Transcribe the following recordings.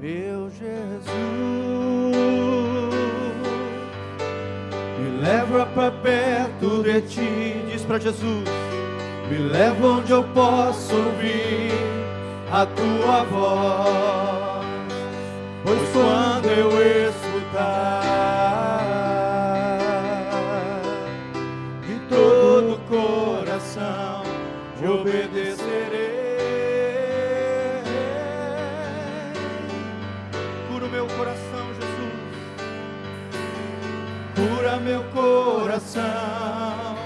meu Jesus. Me leva para perto de ti, diz para Jesus. Me leva onde eu posso ouvir a tua voz. Pois quando eu escutar coração.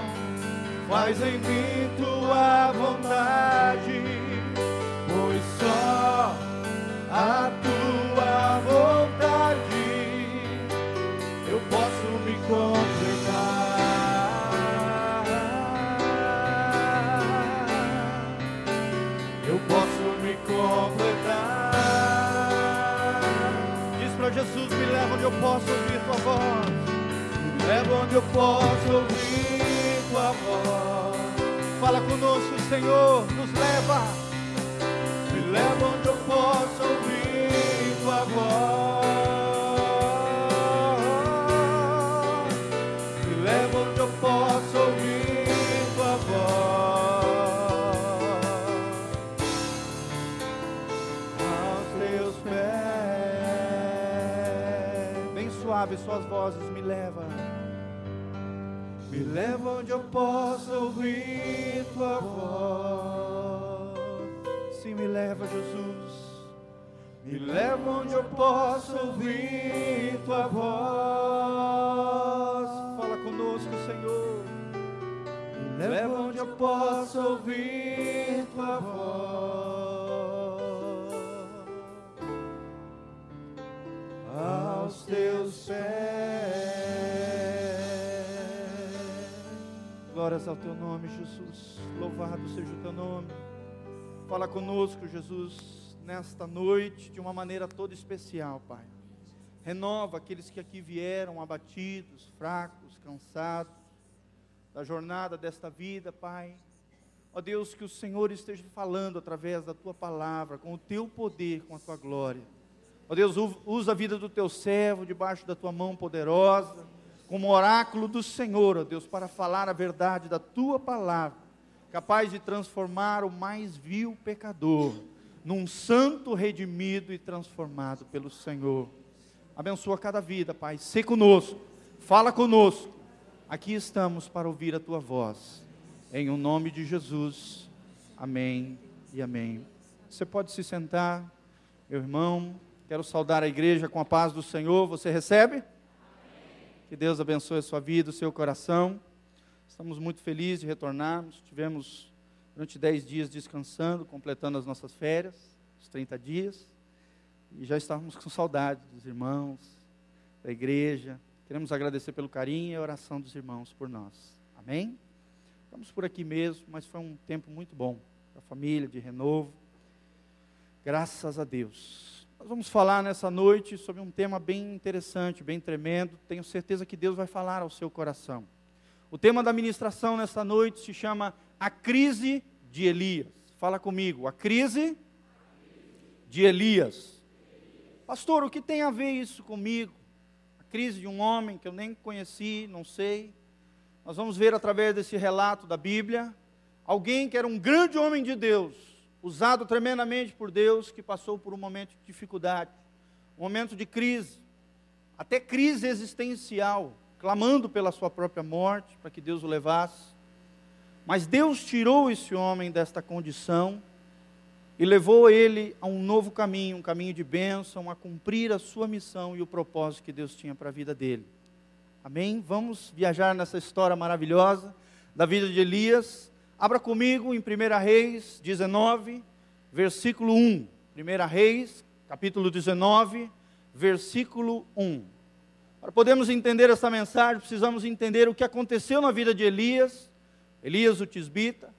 Faz em mim tua vontade, pois só a tua vontade eu posso me completar. Eu posso me completar. Diz para Jesus: me leva onde eu posso ouvir tua voz. Leva onde eu posso ouvir tua voz. Fala conosco, Senhor, nos leva. Me leva onde eu posso ouvir tua voz. Me leva onde eu posso ouvir tua voz. Aos teus pés. Bem suave suas vozes, me leva. Me leva onde eu possa ouvir tua voz. Sim, me leva, Jesus. Me leva onde eu possa ouvir tua voz. Fala conosco, Senhor. Me leva onde eu possa ouvir tua voz. Aos teus pés. Glórias ao teu nome, Jesus. Louvado seja o teu nome. Fala conosco, Jesus, nesta noite, de uma maneira toda especial, Pai. Renova aqueles que aqui vieram abatidos, fracos, cansados, da jornada desta vida, Pai. Ó Deus, que o Senhor esteja falando através da tua palavra, com o teu poder, com a tua glória. Ó Deus, usa a vida do teu servo debaixo da tua mão poderosa, como oráculo do Senhor, ó Deus, para falar a verdade da tua palavra, capaz de transformar o mais vil pecador num santo redimido e transformado pelo Senhor. Abençoa cada vida, Pai. Se conosco, fala conosco. Aqui estamos para ouvir a tua voz. Em o nome de Jesus. Amém e amém. Você pode se sentar, meu irmão. Quero saudar a igreja com a paz do Senhor. Você recebe? Que Deus abençoe a sua vida, o seu coração. Estamos muito felizes de retornarmos. Tivemos durante 10 dias descansando, completando as nossas férias, os 30 dias. E já estávamos com saudade dos irmãos, da igreja. Queremos agradecer pelo carinho e a oração dos irmãos por nós. Amém? Estamos por aqui mesmo, mas foi um tempo muito bom para a família, de renovo. Graças a Deus. Nós vamos falar nessa noite sobre um tema bem interessante, bem tremendo. Tenho certeza que Deus vai falar ao seu coração. O tema da ministração nessa noite se chama A Crise de Elias. Fala comigo, a crise de Elias. Pastor, o que tem a ver isso comigo? A crise de um homem que eu nem conheci, não sei. Nós vamos ver através desse relato da Bíblia, alguém que era um grande homem de Deus, usado tremendamente por Deus, que passou por um momento de dificuldade, um momento de crise, até crise existencial, clamando pela sua própria morte, para que Deus o levasse. Mas Deus tirou esse homem desta condição e levou ele a um novo caminho, um caminho de bênção, a cumprir a sua missão e o propósito que Deus tinha para a vida dele. Amém? Vamos viajar nessa história maravilhosa da vida de Elias. Abra comigo em 1 Reis 19, versículo 1. 1 Reis, capítulo 19, versículo 1. Para podermos entender essa mensagem, precisamos entender o que aconteceu na vida de Elias, Elias o Tisbita.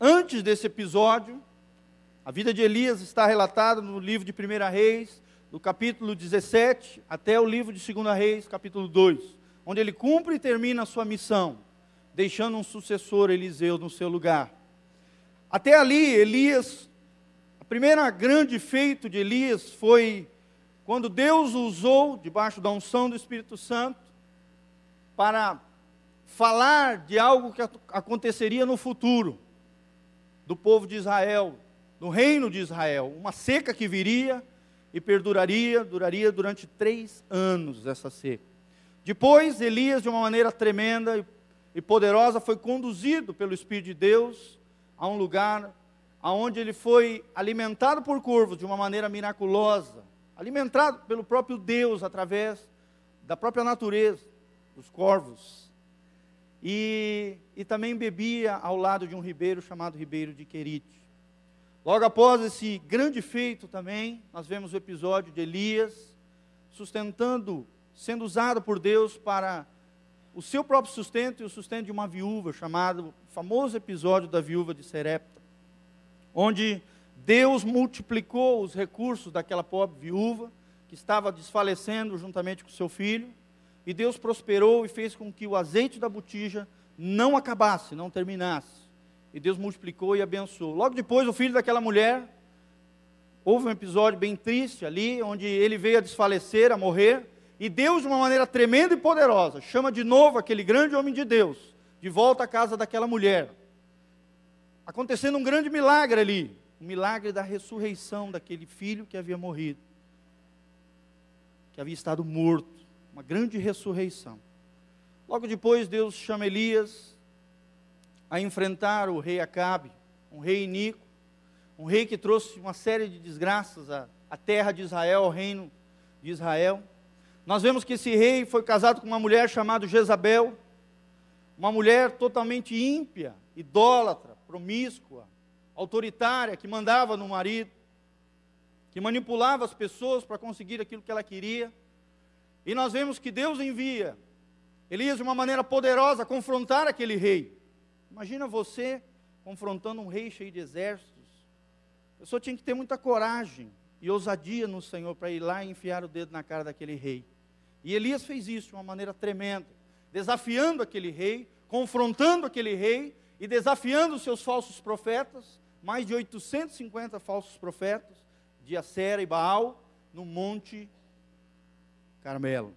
Antes desse episódio, a vida de Elias está relatada no livro de 1 Reis, do capítulo 17 até o livro de 2 Reis, capítulo 2, onde ele cumpre e termina a sua missão, deixando um sucessor, Eliseu, no seu lugar. Até ali, Elias, primeiro grande feito de Elias foi quando Deus o usou, debaixo da unção do Espírito Santo, para falar de algo que aconteceria no futuro, do povo de Israel, do reino de Israel, uma seca que viria e perduraria, duraria durante três anos essa seca. Depois, Elias, de uma maneira tremenda poderosa, foi conduzido pelo Espírito de Deus a um lugar aonde ele foi alimentado por corvos de uma maneira miraculosa, alimentado pelo próprio Deus através da própria natureza, dos corvos. E, e também bebia ao lado de um ribeiro chamado Ribeiro de Querite. Logo após esse grande feito também, nós vemos o episódio de Elias sustentando, sendo usado por Deus para o seu próprio sustento e o sustento de uma viúva, chamado famoso episódio da viúva de Serepta, onde Deus multiplicou os recursos daquela pobre viúva que estava desfalecendo juntamente com seu filho, e Deus prosperou e fez com que o azeite da botija não acabasse, não terminasse. E Deus multiplicou e abençoou. Logo depois, o filho daquela mulher, houve um episódio bem triste ali, onde ele veio a desfalecer, a morrer, e Deus, de uma maneira tremenda e poderosa, chama de novo aquele grande homem de Deus, de volta à casa daquela mulher. Acontecendo um grande milagre ali, o milagre da ressurreição daquele filho que havia morrido, que havia estado morto, uma grande ressurreição. Logo depois, Deus chama Elias a enfrentar o rei Acabe, um rei iníquo, um rei que trouxe uma série de desgraças à, à terra de Israel, ao reino de Israel. Nós vemos que esse rei foi casado com uma mulher chamada Jezabel, uma mulher totalmente ímpia, idólatra, promíscua, autoritária, que mandava no marido, que manipulava as pessoas para conseguir aquilo que ela queria. E nós vemos que Deus envia Elias de uma maneira poderosa confrontar aquele rei. Imagina você confrontando um rei cheio de exércitos. A pessoa tinha que ter muita coragem e ousadia no Senhor para ir lá e enfiar o dedo na cara daquele rei. E Elias fez isso de uma maneira tremenda, desafiando aquele rei, confrontando aquele rei e desafiando os seus falsos profetas, mais de 850 falsos profetas, de Acera e Baal, no Monte Carmelo.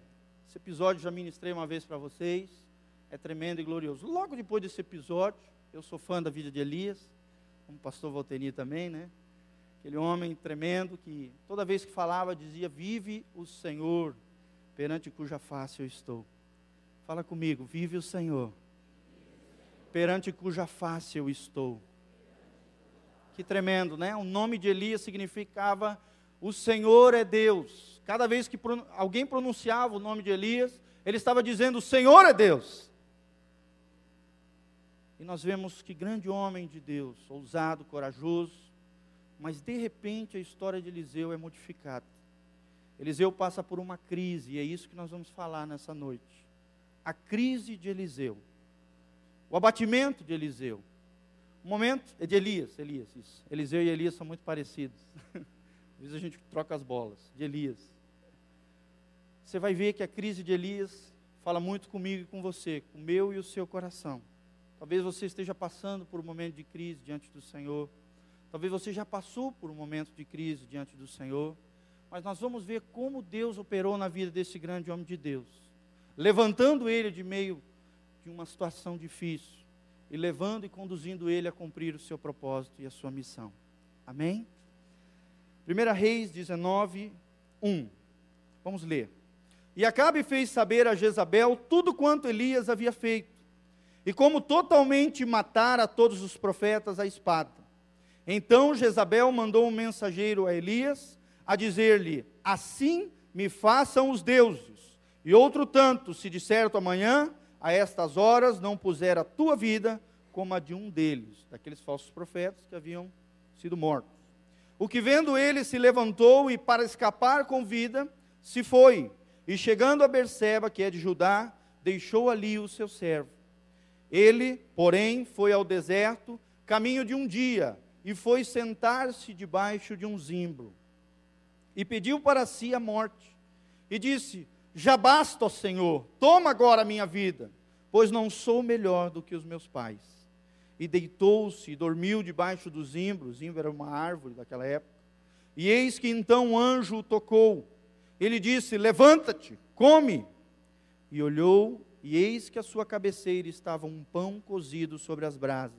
Esse episódio já ministrei uma vez para vocês, é tremendo e glorioso. Logo depois desse episódio, eu sou fã da vida de Elias, como pastor Valteni também, né? Aquele homem tremendo que toda vez que falava dizia: Vive o Senhor, perante cuja face eu estou. Fala comigo, vive o Senhor, perante cuja face eu estou. Que tremendo, né? O nome de Elias significava: O Senhor é Deus. Cada vez que alguém pronunciava o nome de Elias, ele estava dizendo: O Senhor é Deus. E nós vemos que grande homem de Deus, ousado, corajoso, mas de repente a história de Eliseu é modificada. Eliseu passa por uma crise, e é isso que nós vamos falar nessa noite. A crise de Eliseu. O abatimento de Eliseu. O momento é de Elias, Elias, isso. Eliseu e Elias são muito parecidos. Às vezes a gente troca as bolas, de Elias. Você vai ver que a crise de Elias fala muito comigo e com você, com o meu e o seu coração. Talvez você esteja passando por um momento de crise diante do Senhor. Talvez você já passou por um momento de crise diante do Senhor, mas nós vamos ver como Deus operou na vida desse grande homem de Deus, levantando ele de meio de uma situação difícil e levando e conduzindo ele a cumprir o seu propósito e a sua missão. Amém? 1 Reis 19, 1. Vamos ler. E Acabe fez saber a Jezabel tudo quanto Elias havia feito, e como totalmente matara todos os profetas à espada. Então Jezabel mandou um mensageiro a Elias a dizer-lhe: Assim me façam os deuses. E outro tanto, se de certo amanhã, a estas horas, não puser a tua vida como a de um deles, daqueles falsos profetas que haviam sido mortos. O que vendo ele se levantou e, para escapar com vida, se foi. E chegando a Berseba, que é de Judá, deixou ali o seu servo. Ele, porém, foi ao deserto, caminho de um dia, e foi sentar-se debaixo de um zimbro. E pediu para si a morte. E disse: Já basta, ó Senhor, toma agora a minha vida, pois não sou melhor do que os meus pais. e deitou-se e dormiu debaixo do zimbro. Zimbro era uma árvore daquela época. E eis que então o anjo o tocou. Ele disse: Levanta-te, come. E olhou, e eis que a sua cabeceira estava um pão cozido sobre as brasas,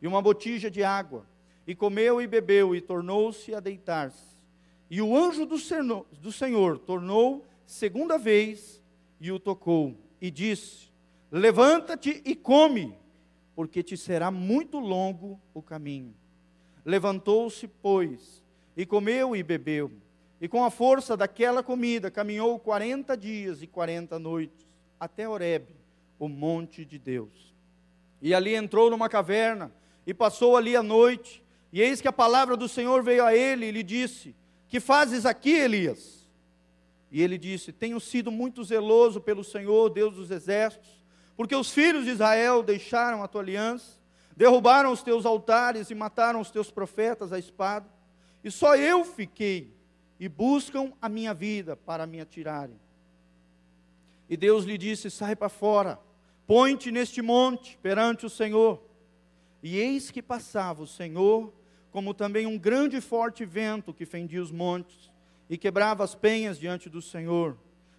e uma botija de água. E comeu e bebeu, e tornou-se a deitar-se. E o anjo do Senhor, do Senhor tornou segunda vez e o tocou, e disse: Levanta-te e come, porque te será muito longo o caminho. Levantou-se, pois, e comeu e bebeu, e com a força daquela comida caminhou quarenta dias e quarenta noites, até Horebe, o monte de Deus. E ali entrou numa caverna, e passou ali a noite, e eis que a palavra do Senhor veio a ele e lhe disse: Que fazes aqui, Elias? E ele disse: Tenho sido muito zeloso pelo Senhor, Deus dos exércitos, porque os filhos de Israel deixaram a tua aliança, derrubaram os teus altares e mataram os teus profetas à espada, e só eu fiquei, e buscam a minha vida para me atirarem. E Deus lhe disse: Sai para fora, põe-te neste monte perante o Senhor. E eis que passava o Senhor, como também um grande e forte vento que fendia os montes e quebrava as penhas diante do Senhor.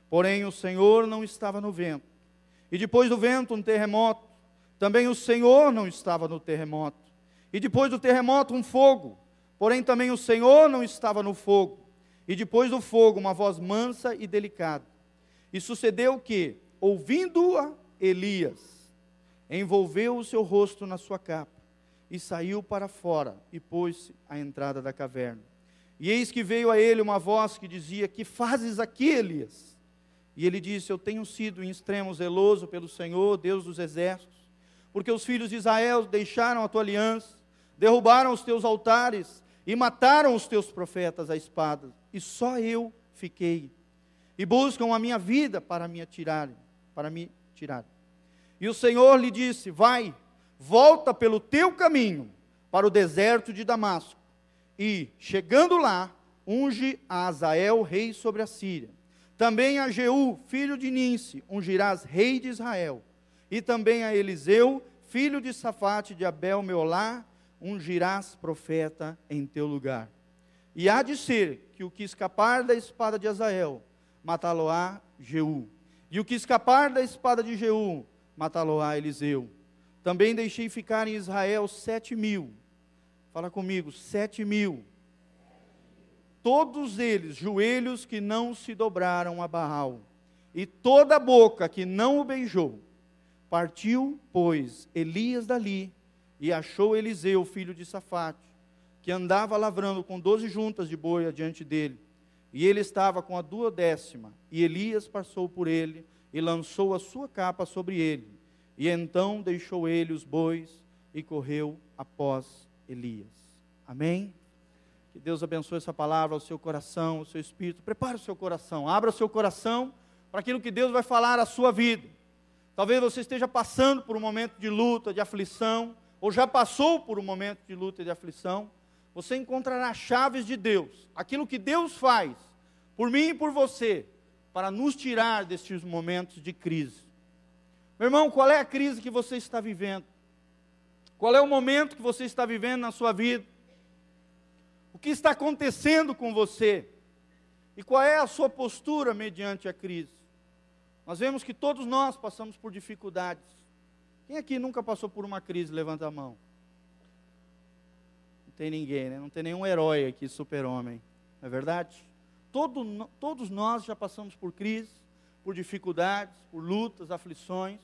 Porém, o Senhor não estava no vento. E depois do vento, um terremoto. Também o Senhor não estava no terremoto. E depois do terremoto, um fogo. Porém, também o Senhor não estava no fogo. E depois do fogo, uma voz mansa e delicada. E sucedeu que, ouvindo-a Elias, envolveu o seu rosto na sua capa e saiu para fora e pôs-se à entrada da caverna. E eis que veio a ele uma voz que dizia: Que fazes aqui, Elias? E ele disse: Eu tenho sido em extremo zeloso pelo Senhor, Deus dos exércitos, porque os filhos de Israel deixaram a tua aliança, derrubaram os teus altares e mataram os teus profetas à espada, e só eu fiquei. E buscam a minha vida para me atirarem, para me tirar. E o Senhor lhe disse: Vai, volta pelo teu caminho para o deserto de Damasco, e, chegando lá, unge a Azael, rei sobre a Síria também a Jeú, filho de Ninse, ungirás rei de Israel. E também a Eliseu, filho de Safate de Abel Meolá, ungirás profeta em teu lugar. E há de ser que o que escapar da espada de Azael, matá-lo-á Jeú. E o que escapar da espada de Jeú, matá-lo-á Eliseu. Também deixei ficar em Israel sete mil. Fala comigo, sete mil todos eles joelhos que não se dobraram a Baal, e toda boca que não o beijou. Partiu, pois, Elias dali, e achou Eliseu, filho de Safate, que andava lavrando com doze juntas de boia diante dele. E ele estava com a duodécima, e Elias passou por ele, e lançou a sua capa sobre ele. E então deixou ele os bois, e correu após Elias. Amém? Que Deus abençoe essa palavra ao seu coração, ao seu espírito. Prepare o seu coração, abra o seu coração para aquilo que Deus vai falar à sua vida. Talvez você esteja passando por um momento de luta, de aflição, ou já passou por um momento de luta e de aflição. Você encontrará chaves de Deus, aquilo que Deus faz por mim e por você, para nos tirar destes momentos de crise. Meu irmão, qual é a crise que você está vivendo? Qual é o momento que você está vivendo na sua vida? O que está acontecendo com você? E qual é a sua postura mediante a crise? Nós vemos que todos nós passamos por dificuldades. Quem aqui nunca passou por uma crise? Levanta a mão. Não tem ninguém, né? Não tem nenhum herói aqui, super-homem. Não é verdade? Todo, todos nós já passamos por crise, por dificuldades, por lutas, aflições.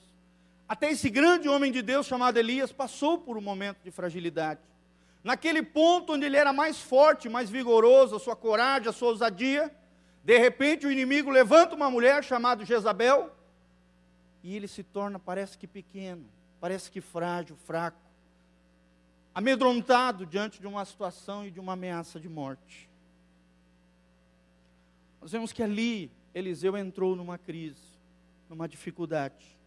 Até esse grande homem de Deus chamado Elias passou por um momento de fragilidade. Naquele ponto onde ele era mais forte, mais vigoroso, a sua coragem, a sua ousadia, de repente o inimigo levanta uma mulher chamada Jezabel e ele se torna, parece que pequeno, parece que frágil, fraco, amedrontado diante de uma situação e de uma ameaça de morte. Nós vemos que ali Eliseu entrou numa crise, numa dificuldade.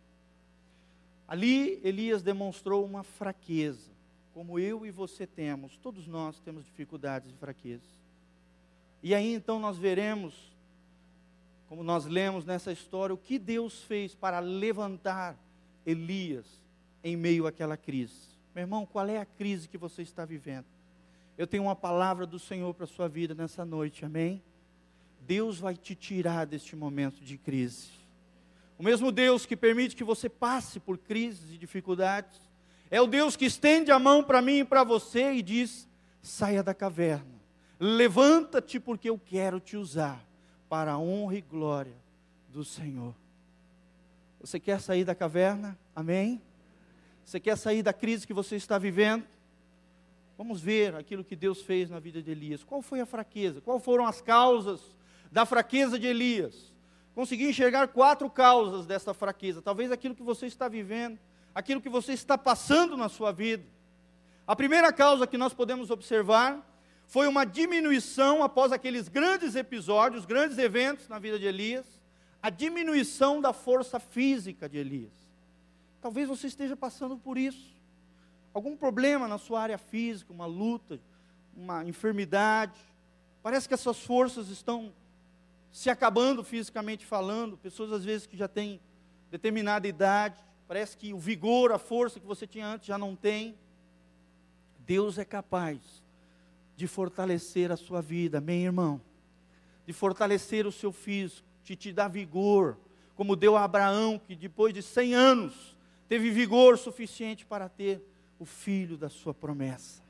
Ali Elias demonstrou uma fraqueza como eu e você temos, todos nós temos dificuldades e fraquezas. E aí então nós veremos, como nós lemos nessa história, o que Deus fez para levantar Elias em meio àquela crise. Meu irmão, qual é a crise que você está vivendo? Eu tenho uma palavra do Senhor para a sua vida nessa noite, amém? Deus vai te tirar deste momento de crise. O mesmo Deus que permite que você passe por crises e dificuldades, é o Deus que estende a mão para mim e para você e diz: saia da caverna, levanta-te, porque eu quero te usar para a honra e glória do Senhor. Você quer sair da caverna? Amém? Você quer sair da crise que você está vivendo? Vamos ver aquilo que Deus fez na vida de Elias. Qual foi a fraqueza? Quais foram as causas da fraqueza de Elias? Consegui enxergar quatro causas dessa fraqueza. Talvez aquilo que você está vivendo, aquilo que você está passando na sua vida. A primeira causa que nós podemos observar foi uma diminuição após aqueles grandes episódios, grandes eventos na vida de Elias, a diminuição da força física de Elias. Talvez você esteja passando por isso algum problema na sua área física, uma luta, uma enfermidade. Parece que essas forças estão se acabando fisicamente falando. Pessoas às vezes que já têm determinada idade, parece que o vigor, a força que você tinha antes já não tem. Deus é capaz de fortalecer a sua vida, amém, irmão? De fortalecer o seu físico, de te dar vigor, como deu a Abraão, que depois de 100 anos teve vigor suficiente para ter o filho da sua promessa.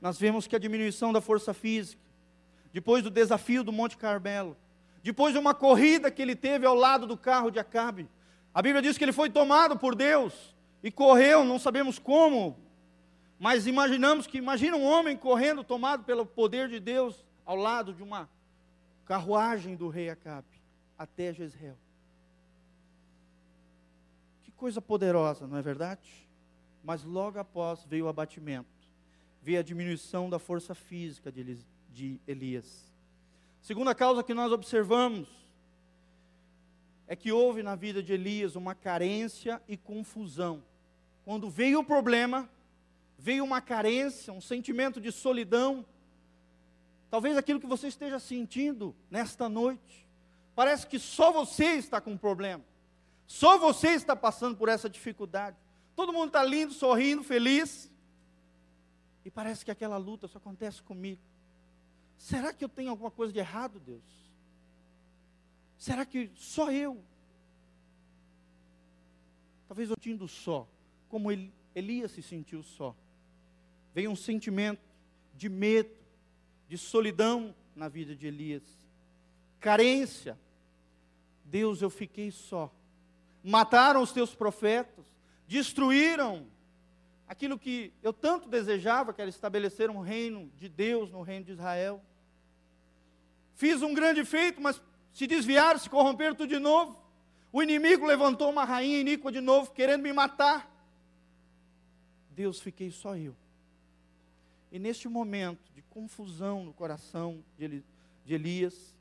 Nós vemos que a diminuição da força física, depois do desafio do Monte Carmelo, depois de uma corrida que ele teve ao lado do carro de Acabe, a Bíblia diz que ele foi tomado por Deus e correu, não sabemos como, mas imaginamos que, imagina um homem correndo, tomado pelo poder de Deus, ao lado de uma carruagem do rei Acabe, até Jezreel. Que coisa poderosa, não é verdade? mas logo após veio o abatimento, veio a diminuição da força física de Elias. Segunda causa que nós observamos é que houve na vida de Elias uma carência e confusão. Quando veio o problema, veio uma carência, um sentimento de solidão. Talvez aquilo que você esteja sentindo nesta noite. Parece que só você está com um problema. Só você está passando por essa dificuldade. Todo mundo está lindo, sorrindo, feliz. E parece que aquela luta só acontece comigo. Será que eu tenho alguma coisa de errado, Deus? Será que só eu? Talvez eu tinha só, como Elias se sentiu só. Veio um sentimento de medo, de solidão na vida de Elias. Carência. Deus, eu fiquei só. Mataram os teus profetas destruíram aquilo que eu tanto desejava, que era estabelecer um reino de Deus no reino de Israel. Fiz um grande feito, mas se desviaram, se corromperam tudo de novo. O inimigo levantou uma rainha iníqua de novo, querendo me matar. Deus, fiquei só eu. E neste momento de confusão no coração de Elias,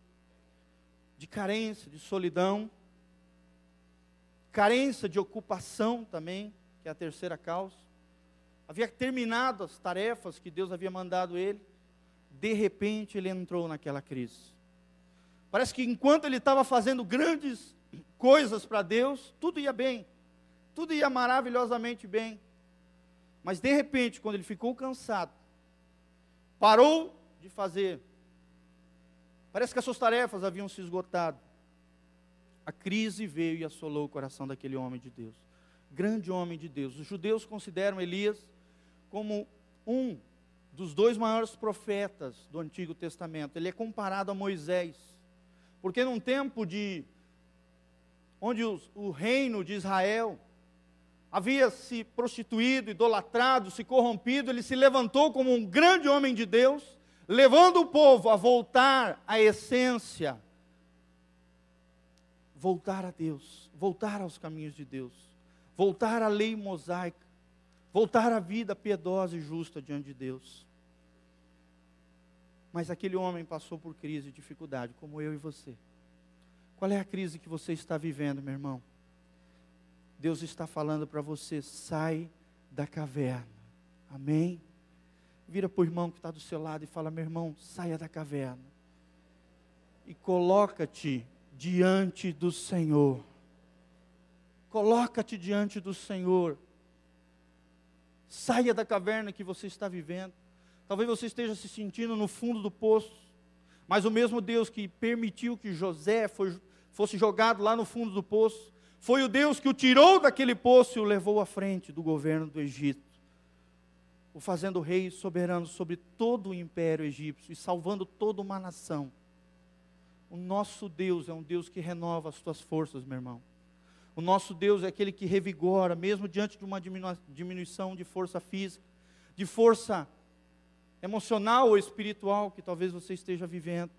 de carência, de solidão, carência de ocupação também, que é a terceira causa. Havia terminado as tarefas que Deus havia mandado ele. De repente ele entrou naquela crise. Parece que enquanto ele estava fazendo grandes coisas para Deus, tudo ia bem. Tudo ia maravilhosamente bem. Mas de repente, quando ele ficou cansado, parou de fazer. Parece que as suas tarefas haviam se esgotado a crise veio e assolou o coração daquele homem de Deus. Grande homem de Deus. Os judeus consideram Elias como um dos dois maiores profetas do Antigo Testamento. Ele é comparado a Moisés. Porque num tempo de onde os, o reino de Israel havia se prostituído, idolatrado, se corrompido, ele se levantou como um grande homem de Deus, levando o povo a voltar à essência voltar a Deus, voltar aos caminhos de Deus, voltar à lei mosaica, voltar à vida piedosa e justa diante de Deus. Mas aquele homem passou por crise e dificuldade, como eu e você. Qual é a crise que você está vivendo, meu irmão? Deus está falando para você: sai da caverna. Amém? Vira para o irmão que está do seu lado e fala: meu irmão, saia da caverna. E coloca-te diante do Senhor. Coloca-te diante do Senhor. Saia da caverna que você está vivendo. Talvez você esteja se sentindo no fundo do poço, mas o mesmo Deus que permitiu que José foi, fosse jogado lá no fundo do poço, foi o Deus que o tirou daquele poço e o levou à frente do governo do Egito, o fazendo rei soberano sobre todo o império egípcio e salvando toda uma nação. O nosso Deus é um Deus que renova as tuas forças, meu irmão. O nosso Deus é aquele que revigora, mesmo diante de uma diminuição de força física, de força emocional ou espiritual que talvez você esteja vivendo.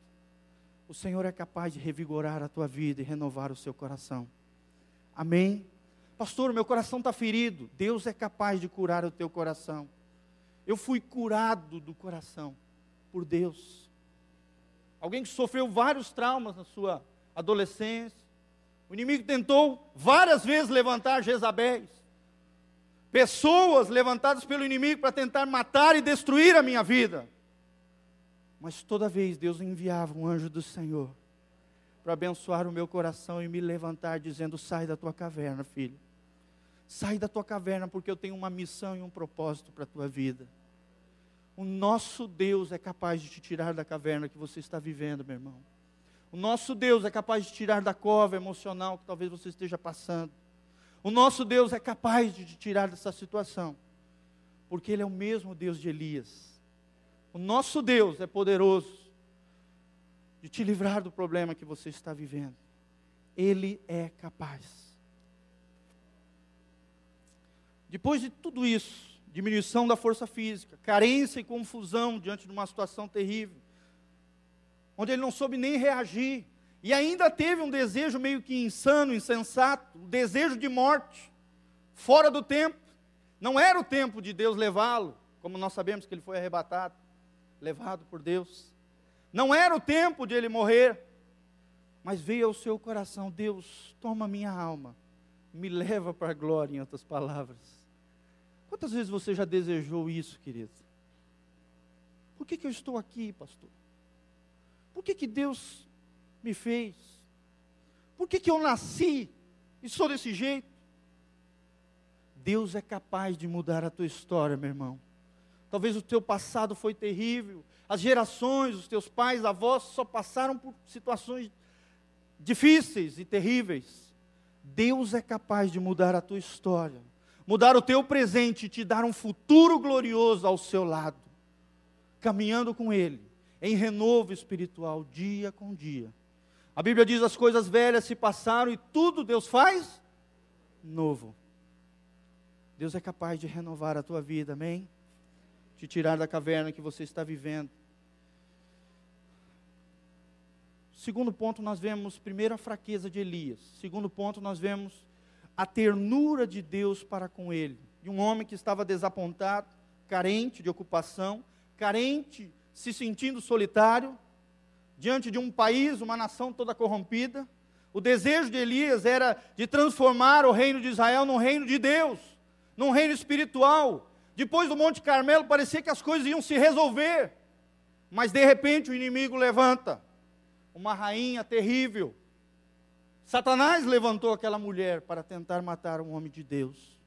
O Senhor é capaz de revigorar a tua vida e renovar o seu coração. Amém? Pastor, meu coração está ferido. Deus é capaz de curar o teu coração. Eu fui curado do coração por Deus. Alguém que sofreu vários traumas na sua adolescência. O inimigo tentou várias vezes levantar Jezabéis. Pessoas levantadas pelo inimigo para tentar matar e destruir a minha vida. Mas toda vez Deus enviava um anjo do Senhor para abençoar o meu coração e me levantar, dizendo: Sai da tua caverna, filho. Sai da tua caverna, porque eu tenho uma missão e um propósito para a tua vida. O nosso Deus é capaz de te tirar da caverna que você está vivendo, meu irmão. O nosso Deus é capaz de tirar da cova emocional que talvez você esteja passando. O nosso Deus é capaz de te tirar dessa situação, porque Ele é o mesmo Deus de Elias. O nosso Deus é poderoso de te livrar do problema que você está vivendo. Ele é capaz. Depois de tudo isso, diminuição da força física, carência e confusão diante de uma situação terrível, onde ele não soube nem reagir, e ainda teve um desejo meio que insano, insensato, um desejo de morte, fora do tempo. Não era o tempo de Deus levá-lo, como nós sabemos que ele foi arrebatado, levado por Deus. Não era o tempo de ele morrer, mas veio ao seu coração: Deus, toma minha alma, me leva para a glória, em outras palavras. Quantas vezes você já desejou isso, querido? Por que, que eu estou aqui, pastor? Por que, que Deus me fez? Por que, que eu nasci e sou desse jeito? Deus é capaz de mudar a tua história, meu irmão. Talvez o teu passado foi terrível, as gerações, os teus pais, avós só passaram por situações difíceis e terríveis. Deus é capaz de mudar a tua história, mudar o teu presente e te dar um futuro glorioso ao seu lado, caminhando com Ele em renovo espiritual dia com dia. A Bíblia diz: as coisas velhas se passaram e tudo Deus faz novo. Deus é capaz de renovar a tua vida, amém? Te tirar da caverna que você está vivendo. Segundo ponto, nós vemos primeiro a fraqueza de Elias. Segundo ponto, nós vemos a ternura de Deus para com ele. De um homem que estava desapontado, carente de ocupação, carente se sentindo solitário, diante de um país, uma nação toda corrompida. O desejo de Elias era de transformar o reino de Israel num reino de Deus, num reino espiritual. Depois do Monte Carmelo, parecia que as coisas iam se resolver, mas de repente o inimigo levanta uma rainha terrível. Satanás levantou aquela mulher para tentar matar um homem de Deus.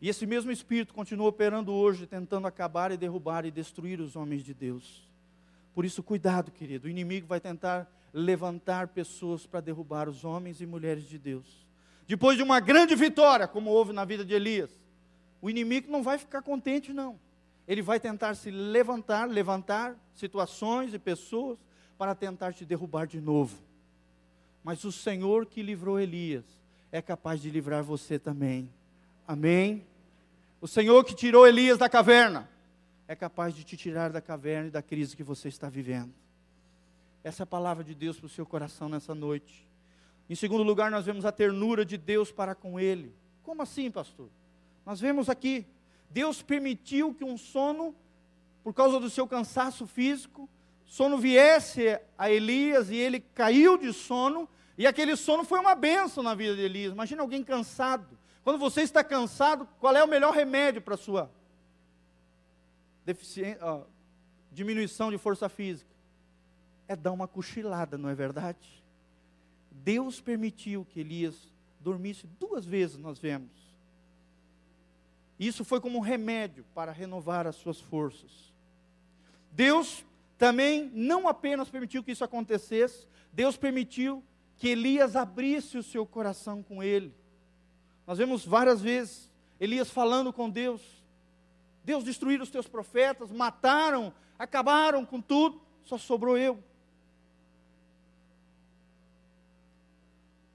E esse mesmo espírito continua operando hoje, tentando acabar e derrubar e destruir os homens de Deus. Por isso, cuidado, querido. O inimigo vai tentar levantar pessoas para derrubar os homens e mulheres de Deus. Depois de uma grande vitória, como houve na vida de Elias, o inimigo não vai ficar contente, não. Ele vai tentar se levantar, levantar situações e pessoas para tentar te derrubar de novo. Mas o Senhor que livrou Elias é capaz de livrar você também. Amém? O Senhor que tirou Elias da caverna é capaz de te tirar da caverna e da crise que você está vivendo. Essa é a palavra de Deus para o seu coração nessa noite. Em segundo lugar, nós vemos a ternura de Deus para com ele. Como assim, pastor? Nós vemos aqui, Deus permitiu que um sono, por causa do seu cansaço físico, sono viesse a Elias e ele caiu de sono, e aquele sono foi uma benção na vida de Elias. Imagina alguém cansado, quando você está cansado, qual é o melhor remédio para a sua ó, diminuição de força física? É dar uma cochilada, não é verdade? Deus permitiu que Elias dormisse duas vezes, nós vemos. Isso foi como um remédio para renovar as suas forças. Deus também não apenas permitiu que isso acontecesse, Deus permitiu que Elias abrisse o seu coração com ele. Nós vemos várias vezes Elias falando com Deus. Deus destruiu os teus profetas, mataram, acabaram com tudo, só sobrou eu.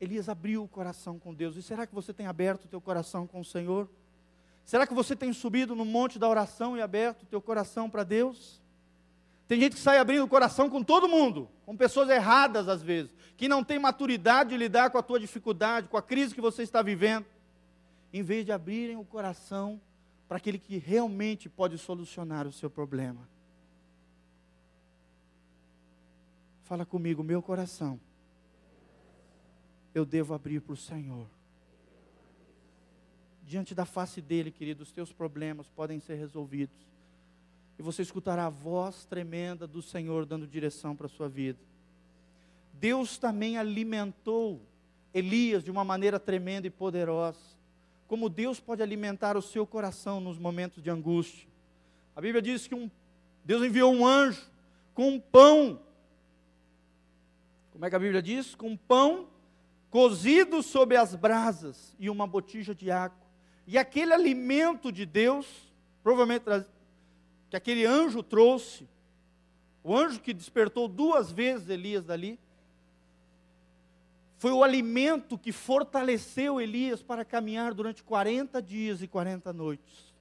Elias abriu o coração com Deus. E será que você tem aberto o teu coração com o Senhor? Será que você tem subido no monte da oração e aberto o teu coração para Deus? Tem gente que sai abrindo o coração com todo mundo, com pessoas erradas às vezes, que não tem maturidade de lidar com a tua dificuldade, com a crise que você está vivendo, em vez de abrirem o coração para aquele que realmente pode solucionar o seu problema. Fala comigo, meu coração eu devo abrir para o Senhor. Diante da face dele, querido, os teus problemas podem ser resolvidos. E você escutará a voz tremenda do Senhor dando direção para a sua vida. Deus também alimentou Elias de uma maneira tremenda e poderosa. Como Deus pode alimentar o seu coração nos momentos de angústia. A Bíblia diz que um, Deus enviou um anjo com um pão. Como é que a Bíblia diz? Com um pão cozido sob as brasas e uma botija de água. E aquele alimento de Deus, provavelmente que aquele anjo trouxe, o anjo que despertou duas vezes Elias dali, foi o alimento que fortaleceu Elias para caminhar durante 40 dias e 40 noites.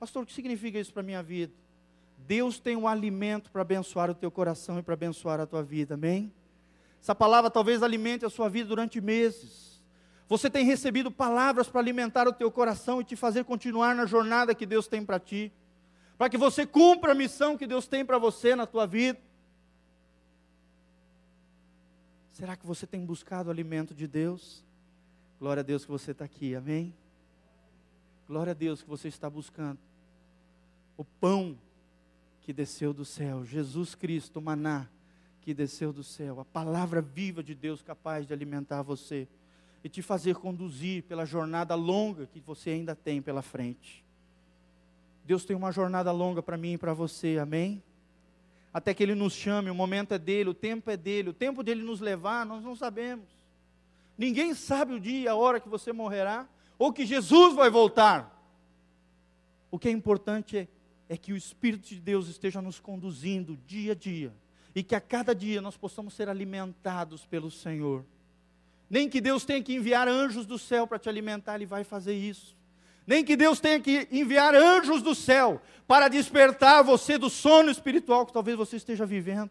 Pastor, o que significa isso para a minha vida? Deus tem um alimento para abençoar o teu coração e para abençoar a tua vida, amém? Essa palavra talvez alimente a sua vida durante meses. Você tem recebido palavras para alimentar o teu coração e te fazer continuar na jornada que Deus tem para ti. Para que você cumpra a missão que Deus tem para você na tua vida. Será que você tem buscado o alimento de Deus? Glória a Deus que você está aqui, amém? Glória a Deus que você está buscando. O pão que desceu do céu, Jesus Cristo, o maná, que desceu do céu, a palavra viva de Deus capaz de alimentar você e te fazer conduzir pela jornada longa que você ainda tem pela frente. Deus tem uma jornada longa para mim e para você, amém? Até que Ele nos chame, o momento é dele, o tempo é dele, o tempo dele nos levar, nós não sabemos. Ninguém sabe o dia, a hora que você morrerá, ou que Jesus vai voltar. O que é importante é, é que o Espírito de Deus esteja nos conduzindo dia a dia e que a cada dia nós possamos ser alimentados pelo Senhor. Nem que Deus tenha que enviar anjos do céu para te alimentar, Ele vai fazer isso. Nem que Deus tenha que enviar anjos do céu para despertar você do sono espiritual que talvez você esteja vivendo.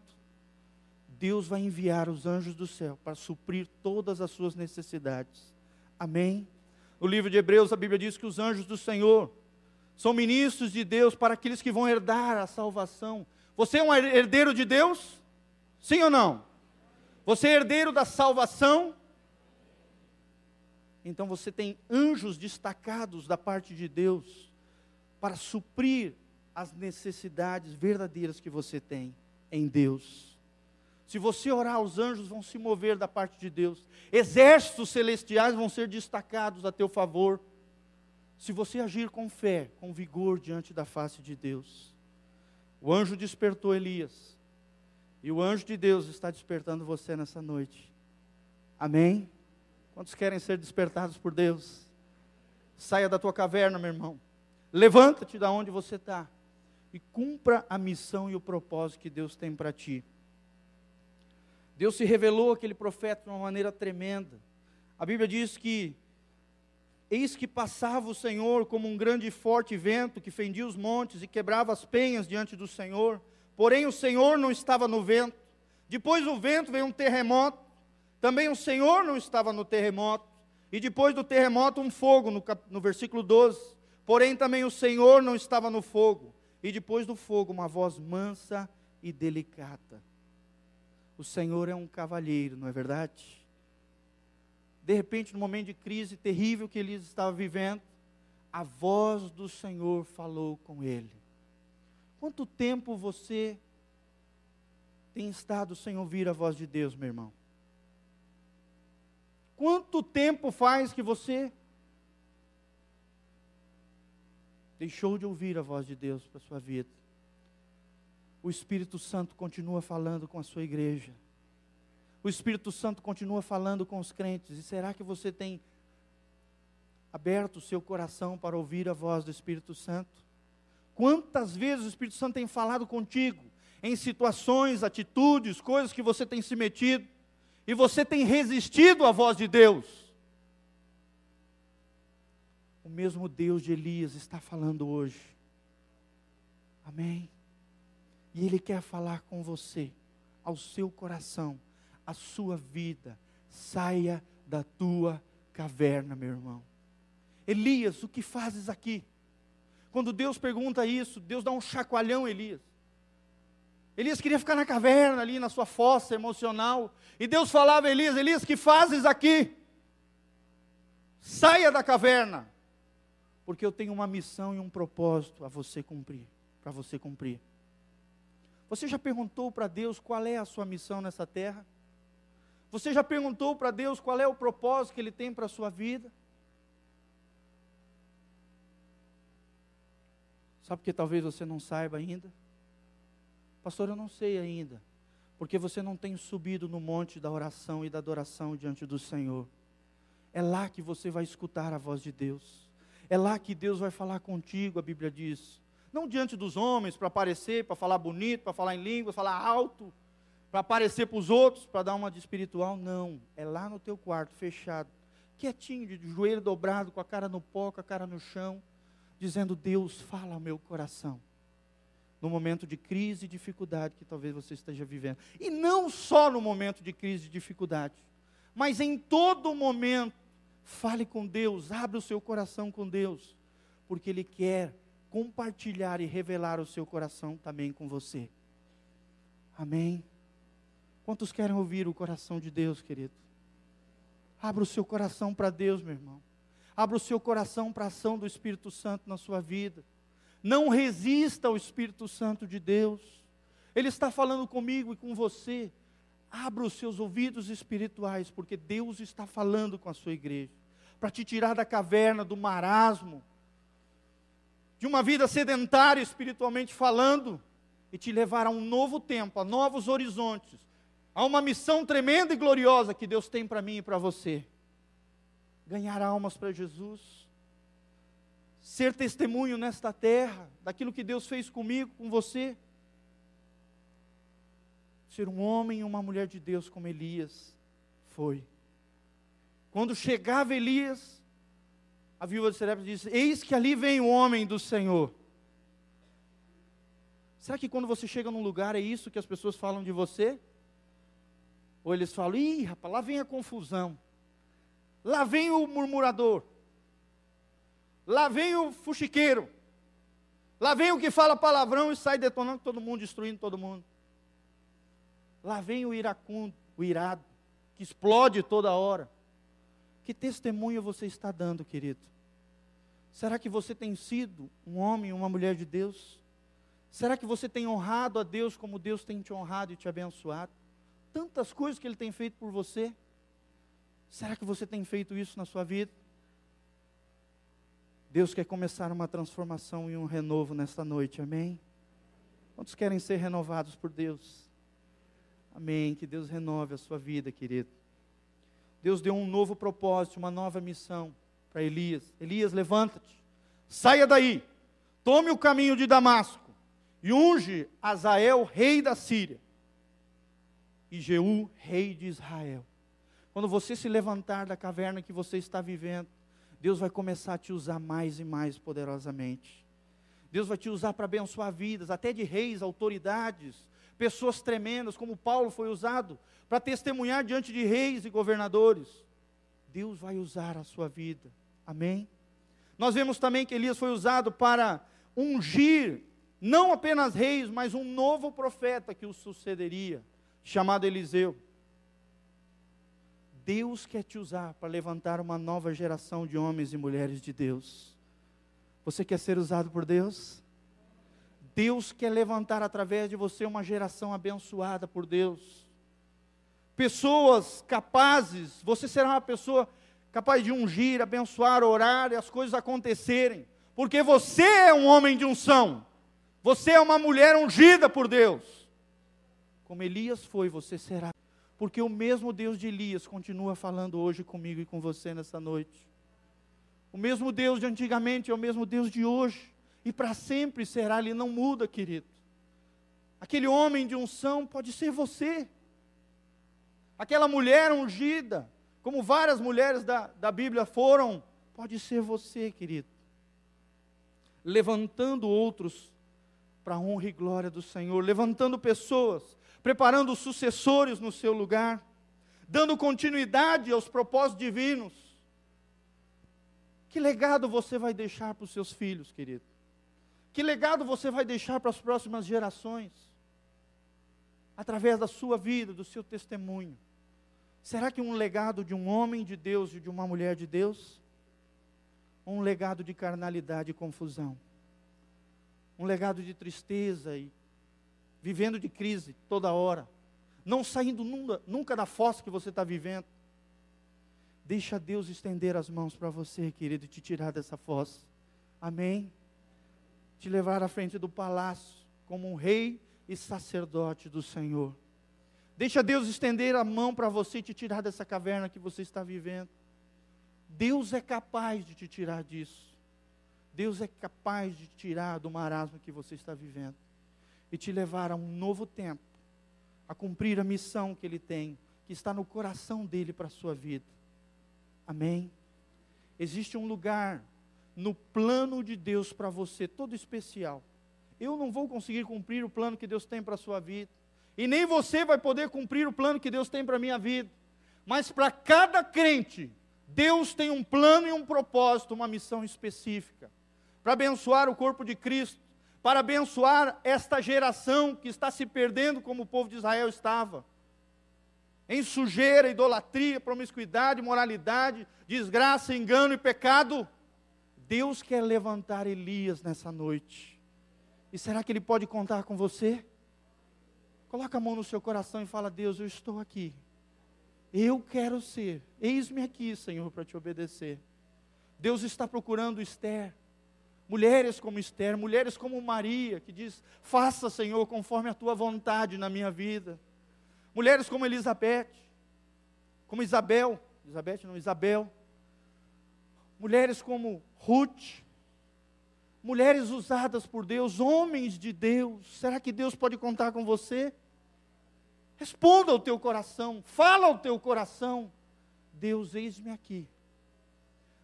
Deus vai enviar os anjos do céu para suprir todas as suas necessidades. Amém? No livro de Hebreus, a Bíblia diz que os anjos do Senhor são ministros de Deus para aqueles que vão herdar a salvação você é um herdeiro de Deus? Sim ou não? Você é herdeiro da salvação? Então você tem anjos destacados da parte de Deus para suprir as necessidades verdadeiras que você tem em Deus. Se você orar, os anjos vão se mover da parte de Deus. Exércitos celestiais vão ser destacados a teu favor. Se você agir com fé, com vigor diante da face de Deus. O anjo despertou Elias. E o anjo de Deus está despertando você nessa noite. Amém? Quantos querem ser despertados por Deus? Saia da tua caverna, meu irmão. Levanta-te da onde você está. E cumpra a missão e o propósito que Deus tem para ti. Deus se revelou àquele profeta de uma maneira tremenda. A Bíblia diz que Eis que passava o Senhor como um grande e forte vento que fendia os montes e quebrava as penhas diante do Senhor. Porém, o Senhor não estava no vento. Depois do vento veio um terremoto. Também o Senhor não estava no terremoto. E depois do terremoto, um fogo, no, cap... no versículo 12. Porém, também o Senhor não estava no fogo. E depois do fogo, uma voz mansa e delicada. O Senhor é um cavalheiro, não é verdade? de repente, no momento de crise terrível que Elias estava vivendo, a voz do Senhor falou com ele. Quanto tempo você tem estado sem ouvir a voz de Deus, meu irmão? Quanto tempo faz que você deixou de ouvir a voz de Deus para a sua vida, o Espírito Santo continua falando com a sua igreja. O Espírito Santo continua falando com os crentes. E será que você tem aberto o seu coração para ouvir a voz do Espírito Santo? Quantas vezes o Espírito Santo tem falado contigo em situações, atitudes, coisas que você tem se metido e você tem resistido à voz de Deus? O mesmo Deus de Elias está falando hoje. Amém. E Ele quer falar com você, ao seu coração, a sua vida. Saia da tua caverna, meu irmão. Elias, o que fazes aqui? Quando Deus pergunta isso, Deus dá um chacoalhão a Elias. Elias queria ficar na caverna, ali na sua fossa emocional. E Deus falava a Elias: Elias, que fazes aqui? Saia da caverna, porque eu tenho uma missão e um propósito a você cumprir, para você cumprir. Você já perguntou para Deus qual é a sua missão nessa terra? Você já perguntou para Deus qual é o propósito que Ele tem para a sua vida? Sabe que talvez você não saiba ainda? Pastor, eu não sei ainda. Porque você não tem subido no monte da oração e da adoração diante do Senhor. É lá que você vai escutar a voz de Deus. É lá que Deus vai falar contigo, a Bíblia diz. Não diante dos homens, para aparecer, para falar bonito, para falar em língua, falar alto, para aparecer para os outros, para dar uma de espiritual. Não. É lá no teu quarto, fechado, quietinho, de joelho dobrado, com a cara no pó, com a cara no chão dizendo: Deus, fala ao meu coração. No momento de crise e dificuldade que talvez você esteja vivendo. E não só no momento de crise e dificuldade, mas em todo momento, fale com Deus, abra o seu coração com Deus, porque Ele quer compartilhar e revelar o seu coração também com você. Amém? Quantos querem ouvir o coração de Deus, querido? Abra o seu coração para Deus, meu irmão. Abra o seu coração para a ação do Espírito Santo na sua vida. Não resista ao Espírito Santo de Deus. Ele está falando comigo e com você. Abra os seus ouvidos espirituais, porque Deus está falando com a sua igreja. Para te tirar da caverna, do marasmo, de uma vida sedentária espiritualmente falando, e te levar a um novo tempo, a novos horizontes, a uma missão tremenda e gloriosa que Deus tem para mim e para você ganhar almas para Jesus, ser testemunho nesta terra daquilo que Deus fez comigo, com você. Ser um homem e uma mulher de Deus como Elias foi. Quando chegava Elias, a viúva de Serepta disse: Eis que ali vem o homem do Senhor. Será que quando você chega num lugar é isso que as pessoas falam de você? Ou eles falam: Ih, rapaz, lá vem a confusão. Lá vem o murmurador. Lá vem o fuxiqueiro. Lá vem o que fala palavrão e sai detonando todo mundo, destruindo todo mundo. Lá vem o iracundo, o irado, que explode toda hora. Que testemunho você está dando, querido? Será que você tem sido um homem, uma mulher de Deus? Será que você tem honrado a Deus como Deus tem te honrado e te abençoado? Tantas coisas que Ele tem feito por você. Será que você tem feito isso na sua vida? Deus quer começar uma transformação e um renovo nesta noite, amém? Quantos querem ser renovados por Deus? Amém. Que Deus renove a sua vida, querido. Deus deu um novo propósito, uma nova missão para Elias. Elias, levanta-te, saia daí, tome o caminho de Damasco e unge Azael, rei da Síria, e Jeú, rei de Israel. Quando você se levantar da caverna que você está vivendo, Deus vai começar a te usar mais e mais poderosamente. Deus vai te usar para abençoar vidas, até de reis, autoridades, pessoas tremendas, como Paulo foi usado para testemunhar diante de reis e governadores. Deus vai usar a sua vida. Amém? Nós vemos também que Elias foi usado para ungir não apenas reis, mas um novo profeta que o sucederia, chamado Eliseu. Deus quer te usar para levantar uma nova geração de homens e mulheres de Deus. Você quer ser usado por Deus? Deus quer levantar através de você uma geração abençoada por Deus. Pessoas capazes, você será uma pessoa capaz de ungir, abençoar, orar e as coisas acontecerem. porque você é um homem de unção, você é uma mulher ungida por Deus. Como Elias foi, você será. Porque o mesmo Deus de Elias continua falando hoje comigo e com você nessa noite. O mesmo Deus de antigamente é o mesmo Deus de hoje. E para sempre será, ele não muda, querido. Aquele homem de unção pode ser você. Aquela mulher ungida, como várias mulheres da, da Bíblia foram, pode ser você, querido. Levantando outros para a honra e glória do Senhor, levantando pessoas, preparando sucessores no seu lugar, dando continuidade aos propósitos divinos. Que legado você vai deixar para os seus filhos, querido? Que legado você vai deixar para as próximas gerações? Através da sua vida, do seu testemunho. Será que um legado de um homem de Deus e de uma mulher de Deus? Ou um legado de carnalidade e confusão? Um legado de tristeza e vivendo de crise toda hora? Não saindo nunca, nunca da fossa que você está vivendo? Deixa Deus estender as mãos para você, querido, e te tirar dessa fossa. Amém? Te levar à frente do palácio como um rei e sacerdote do Senhor. Deixa Deus estender a mão para você e te tirar dessa caverna que você está vivendo. Deus é capaz de te tirar disso. Deus é capaz de te tirar do marasmo que você está vivendo e te levar a um novo tempo, a cumprir a missão que Ele tem, que está no coração dele para a sua vida. Amém? Existe um lugar no plano de Deus para você, todo especial. Eu não vou conseguir cumprir o plano que Deus tem para a sua vida. E nem você vai poder cumprir o plano que Deus tem para a minha vida. Mas para cada crente, Deus tem um plano e um propósito, uma missão específica. Para abençoar o corpo de Cristo, para abençoar esta geração que está se perdendo como o povo de Israel estava. Em sujeira, idolatria, promiscuidade, moralidade, desgraça, engano e pecado. Deus quer levantar Elias nessa noite. E será que ele pode contar com você? Coloca a mão no seu coração e fala: Deus, eu estou aqui. Eu quero ser. Eis-me aqui, Senhor, para te obedecer. Deus está procurando Esther. Mulheres como Esther, mulheres como Maria, que diz: Faça, Senhor, conforme a tua vontade na minha vida. Mulheres como Elizabeth, como Isabel, Elizabeth não, Isabel. Mulheres como Ruth, mulheres usadas por Deus, homens de Deus. Será que Deus pode contar com você? Responda ao teu coração, fala ao teu coração. Deus, eis-me aqui.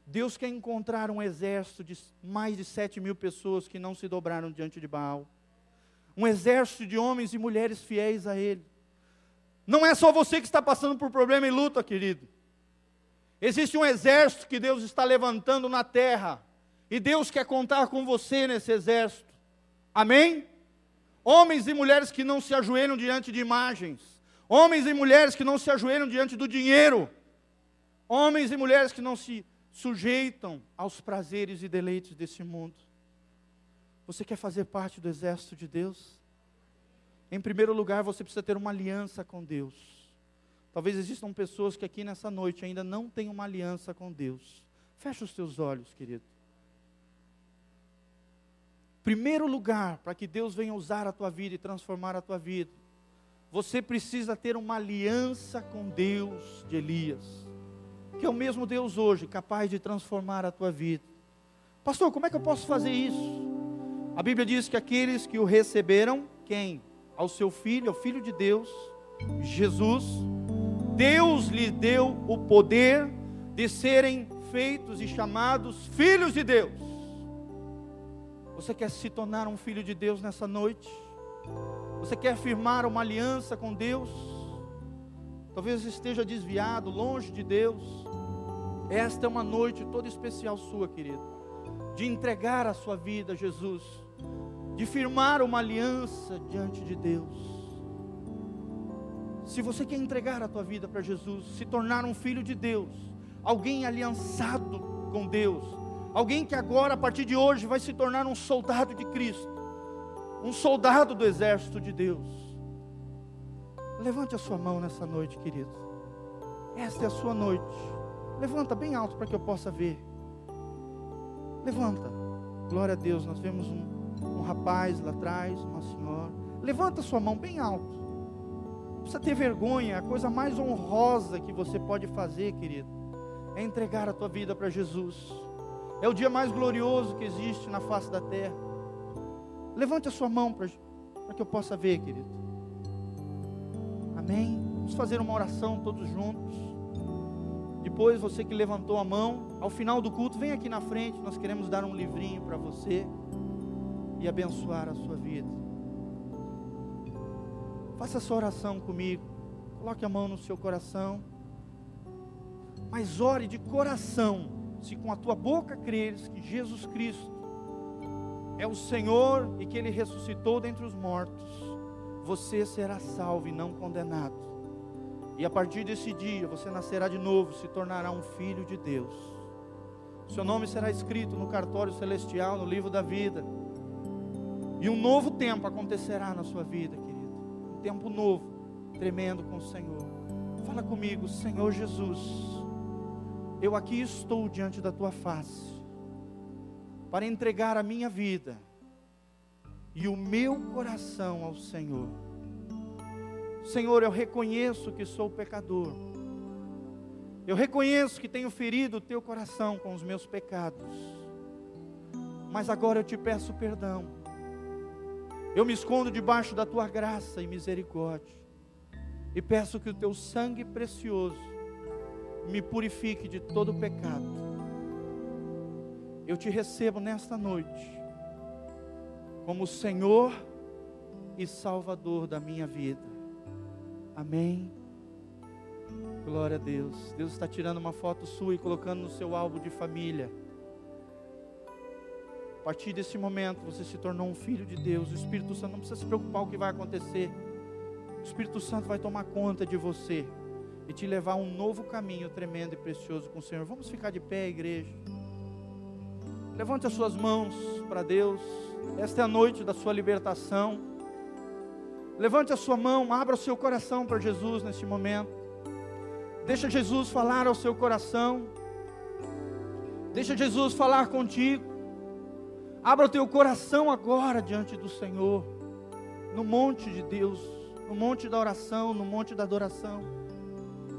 Deus quer encontrar um exército de mais de sete mil pessoas que não se dobraram diante de Baal. Um exército de homens e mulheres fiéis a Ele. Não é só você que está passando por problema e luta, querido. Existe um exército que Deus está levantando na terra e Deus quer contar com você nesse exército. Amém? Homens e mulheres que não se ajoelham diante de imagens. Homens e mulheres que não se ajoelham diante do dinheiro. Homens e mulheres que não se sujeitam aos prazeres e deleites desse mundo. Você quer fazer parte do exército de Deus? Em primeiro lugar, você precisa ter uma aliança com Deus. Talvez existam pessoas que aqui nessa noite ainda não têm uma aliança com Deus. Feche os teus olhos, querido. Primeiro lugar, para que Deus venha usar a tua vida e transformar a tua vida, você precisa ter uma aliança com Deus de Elias, que é o mesmo Deus hoje, capaz de transformar a tua vida. Pastor, como é que eu posso fazer isso? A Bíblia diz que aqueles que o receberam, quem? Ao seu filho, ao filho de Deus, Jesus, Deus lhe deu o poder de serem feitos e chamados filhos de Deus. Você quer se tornar um filho de Deus nessa noite? Você quer firmar uma aliança com Deus? Talvez esteja desviado, longe de Deus. Esta é uma noite toda especial sua, querido, de entregar a sua vida a Jesus, de firmar uma aliança diante de Deus. Se você quer entregar a tua vida para Jesus, se tornar um filho de Deus, alguém aliançado com Deus, Alguém que agora, a partir de hoje, vai se tornar um soldado de Cristo, um soldado do exército de Deus. Levante a sua mão nessa noite, querido. Esta é a sua noite. Levanta bem alto para que eu possa ver. Levanta. Glória a Deus, nós vemos um, um rapaz lá atrás, uma senhora. Levanta sua mão bem alto. Não precisa ter vergonha, a coisa mais honrosa que você pode fazer, querido, é entregar a tua vida para Jesus. É o dia mais glorioso que existe na face da terra. Levante a sua mão para que eu possa ver, querido. Amém? Vamos fazer uma oração todos juntos. Depois, você que levantou a mão, ao final do culto, vem aqui na frente. Nós queremos dar um livrinho para você e abençoar a sua vida. Faça essa oração comigo. Coloque a mão no seu coração. Mas ore de coração. Se com a tua boca creres que Jesus Cristo é o Senhor e que Ele ressuscitou dentre os mortos, você será salvo e não condenado. E a partir desse dia você nascerá de novo, se tornará um filho de Deus. Seu nome será escrito no cartório celestial, no livro da vida. E um novo tempo acontecerá na sua vida, querido. Um tempo novo, tremendo com o Senhor. Fala comigo, Senhor Jesus. Eu aqui estou diante da tua face para entregar a minha vida e o meu coração ao Senhor. Senhor, eu reconheço que sou pecador. Eu reconheço que tenho ferido o teu coração com os meus pecados. Mas agora eu te peço perdão. Eu me escondo debaixo da tua graça e misericórdia. E peço que o teu sangue precioso me purifique de todo pecado. Eu te recebo nesta noite como Senhor e Salvador da minha vida. Amém. Glória a Deus. Deus está tirando uma foto sua e colocando no seu álbum de família. A partir desse momento você se tornou um filho de Deus. O Espírito Santo não precisa se preocupar o que vai acontecer. O Espírito Santo vai tomar conta de você e te levar a um novo caminho tremendo e precioso com o Senhor. Vamos ficar de pé, igreja. Levante as suas mãos para Deus. Esta é a noite da sua libertação. Levante a sua mão, abra o seu coração para Jesus neste momento. Deixa Jesus falar ao seu coração. Deixa Jesus falar contigo. Abra o teu coração agora diante do Senhor, no monte de Deus, no monte da oração, no monte da adoração.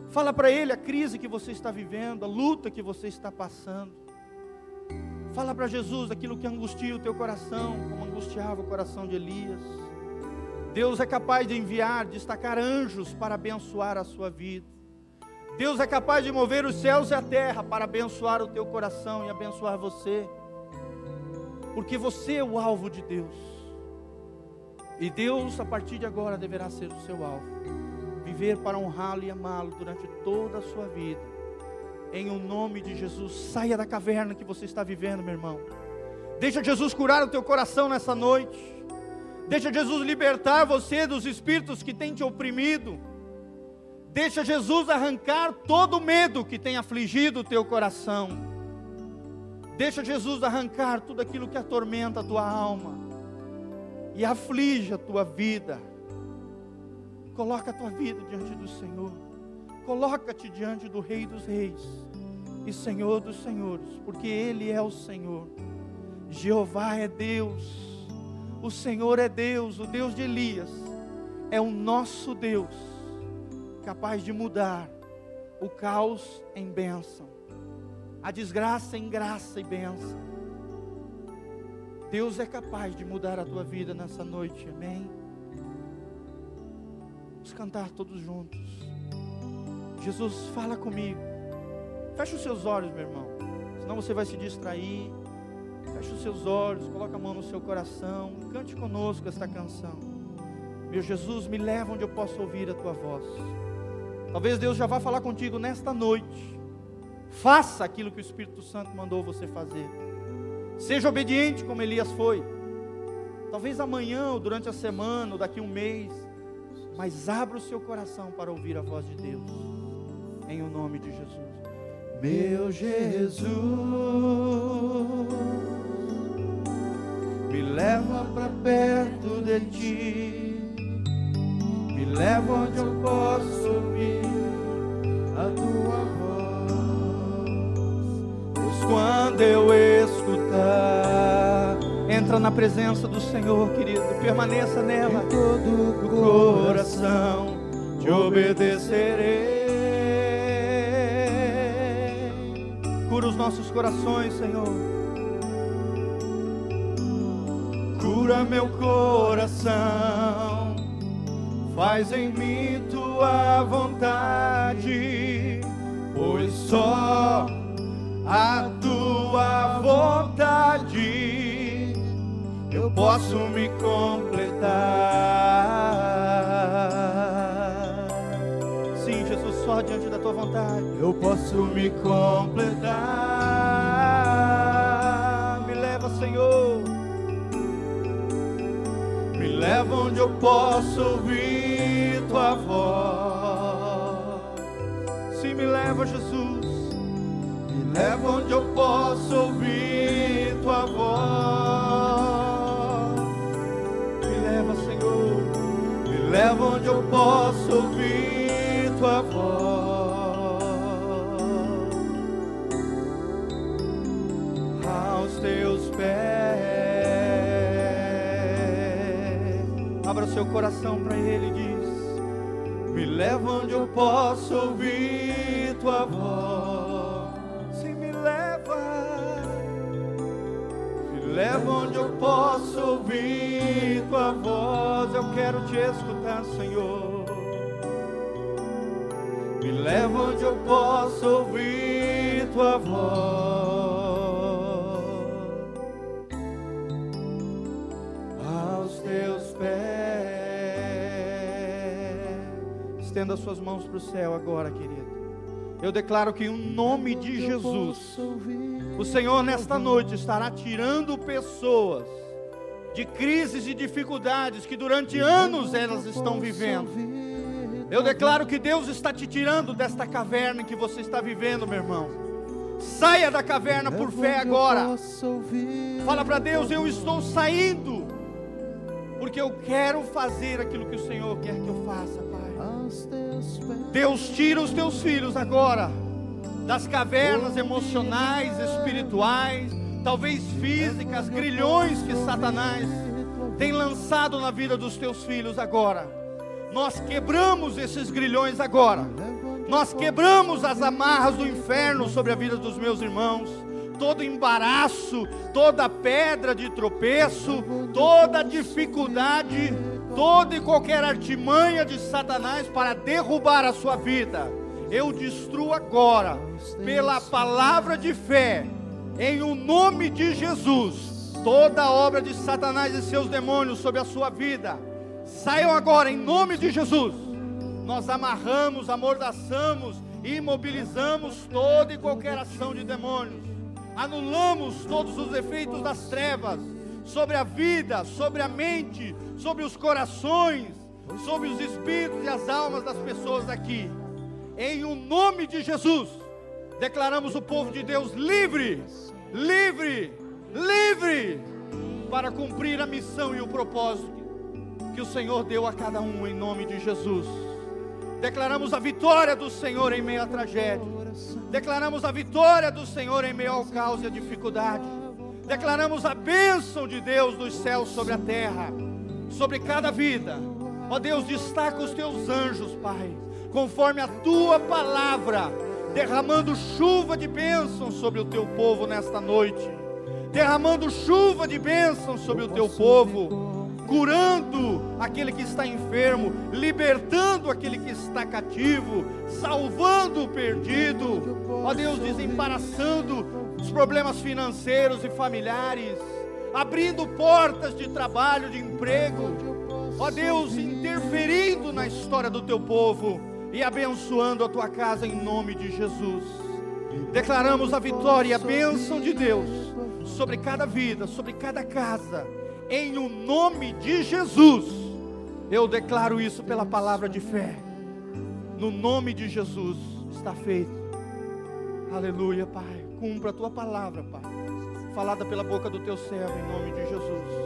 Fala para Ele a crise que você está vivendo, a luta que você está passando. Fala para Jesus aquilo que angustia o teu coração, como angustiava o coração de Elias. Deus é capaz de enviar, destacar anjos para abençoar a sua vida. Deus é capaz de mover os céus e a terra para abençoar o teu coração e abençoar você. Porque você é o alvo de Deus. E Deus, a partir de agora, deverá ser o seu alvo. Viver para honrá-lo e amá-lo durante toda a sua vida. Em o nome de Jesus, saia da caverna que você está vivendo, meu irmão. Deixa Jesus curar o teu coração nessa noite. Deixa Jesus libertar você dos espíritos que têm te oprimido. Deixa Jesus arrancar todo o medo que tem afligido o teu coração. Deixa Jesus arrancar tudo aquilo que atormenta a tua alma e aflige a tua vida. Coloca a tua vida diante do Senhor. Coloca-te diante do Rei dos Reis e Senhor dos Senhores, porque Ele é o Senhor. Jeová é Deus. O Senhor é Deus, o Deus de Elias, é o nosso Deus, capaz de mudar o caos em bênção, a desgraça em graça e bênção. Deus é capaz de mudar a tua vida nessa noite, amém? Vamos cantar todos juntos. Jesus, fala comigo. Feche os seus olhos, meu irmão, senão você vai se distrair. Feche os seus olhos, coloque a mão no seu coração, cante conosco esta canção. Meu Jesus, me leva onde eu possa ouvir a tua voz. Talvez Deus já vá falar contigo nesta noite. Faça aquilo que o Espírito Santo mandou você fazer. Seja obediente como Elias foi. Talvez amanhã, ou durante a semana, ou daqui a um mês. Mas abra o seu coração para ouvir a voz de Deus. Em o nome de Jesus. Meu Jesus me leva para perto de ti, me leva onde eu posso ouvir a tua voz, pois quando eu escutar na presença do Senhor, querido. Permaneça nela. Em todo o coração te obedecerei. Nossos corações, Senhor. Cura meu coração. Faz em mim tua vontade, pois só a tua vontade eu posso me completar. Sim, Jesus, só diante da tua vontade eu posso me completar. Leva onde eu posso ouvir tua voz. Sim, me leva, Jesus. Me leva onde eu posso ouvir tua voz. Me leva, Senhor. Me leva onde eu posso ouvir tua voz. Seu coração para Ele e diz: Me leva onde eu posso ouvir tua voz. Se me leva, me leva onde eu posso ouvir tua voz. Eu quero te escutar, Senhor. Me leva onde eu posso ouvir tua voz. Estenda suas mãos para o céu agora, querido. Eu declaro que em nome de Jesus, o Senhor nesta noite estará tirando pessoas de crises e dificuldades que durante anos elas estão vivendo. Eu declaro que Deus está te tirando desta caverna em que você está vivendo, meu irmão. Saia da caverna por fé agora. Fala para Deus: Eu estou saindo, porque eu quero fazer aquilo que o Senhor quer que eu faça. Deus tira os teus filhos agora das cavernas emocionais, espirituais, talvez físicas, grilhões que Satanás tem lançado na vida dos teus filhos agora. Nós quebramos esses grilhões agora. Nós quebramos as amarras do inferno sobre a vida dos meus irmãos. Todo embaraço, toda pedra de tropeço, toda dificuldade, toda e qualquer artimanha de Satanás para derrubar a sua vida. Eu destruo agora, pela palavra de fé, em o nome de Jesus, toda obra de Satanás e seus demônios sobre a sua vida. Saiam agora em nome de Jesus. Nós amarramos, amordaçamos imobilizamos toda e qualquer ação de demônios. Anulamos todos os efeitos das trevas sobre a vida, sobre a mente, sobre os corações, sobre os espíritos e as almas das pessoas aqui. Em o nome de Jesus, declaramos o povo de Deus livre, livre, livre para cumprir a missão e o propósito que o Senhor deu a cada um em nome de Jesus. Declaramos a vitória do Senhor em meio à tragédia. Declaramos a vitória do Senhor em meio ao caos e à dificuldade. Declaramos a bênção de Deus dos céus sobre a terra, sobre cada vida. Ó Deus, destaca os teus anjos, Pai, conforme a tua palavra, derramando chuva de bênção sobre o teu povo nesta noite. Derramando chuva de bênção sobre o teu povo curando aquele que está enfermo, libertando aquele que está cativo, salvando o perdido, ó Deus, desembaraçando os problemas financeiros e familiares, abrindo portas de trabalho, de emprego, ó Deus, interferindo na história do teu povo e abençoando a tua casa em nome de Jesus. Declaramos a vitória e a bênção de Deus sobre cada vida, sobre cada casa em o nome de Jesus. Eu declaro isso pela palavra de fé. No nome de Jesus está feito. Aleluia, Pai. Cumpra a tua palavra, Pai. Falada pela boca do teu servo em nome de Jesus.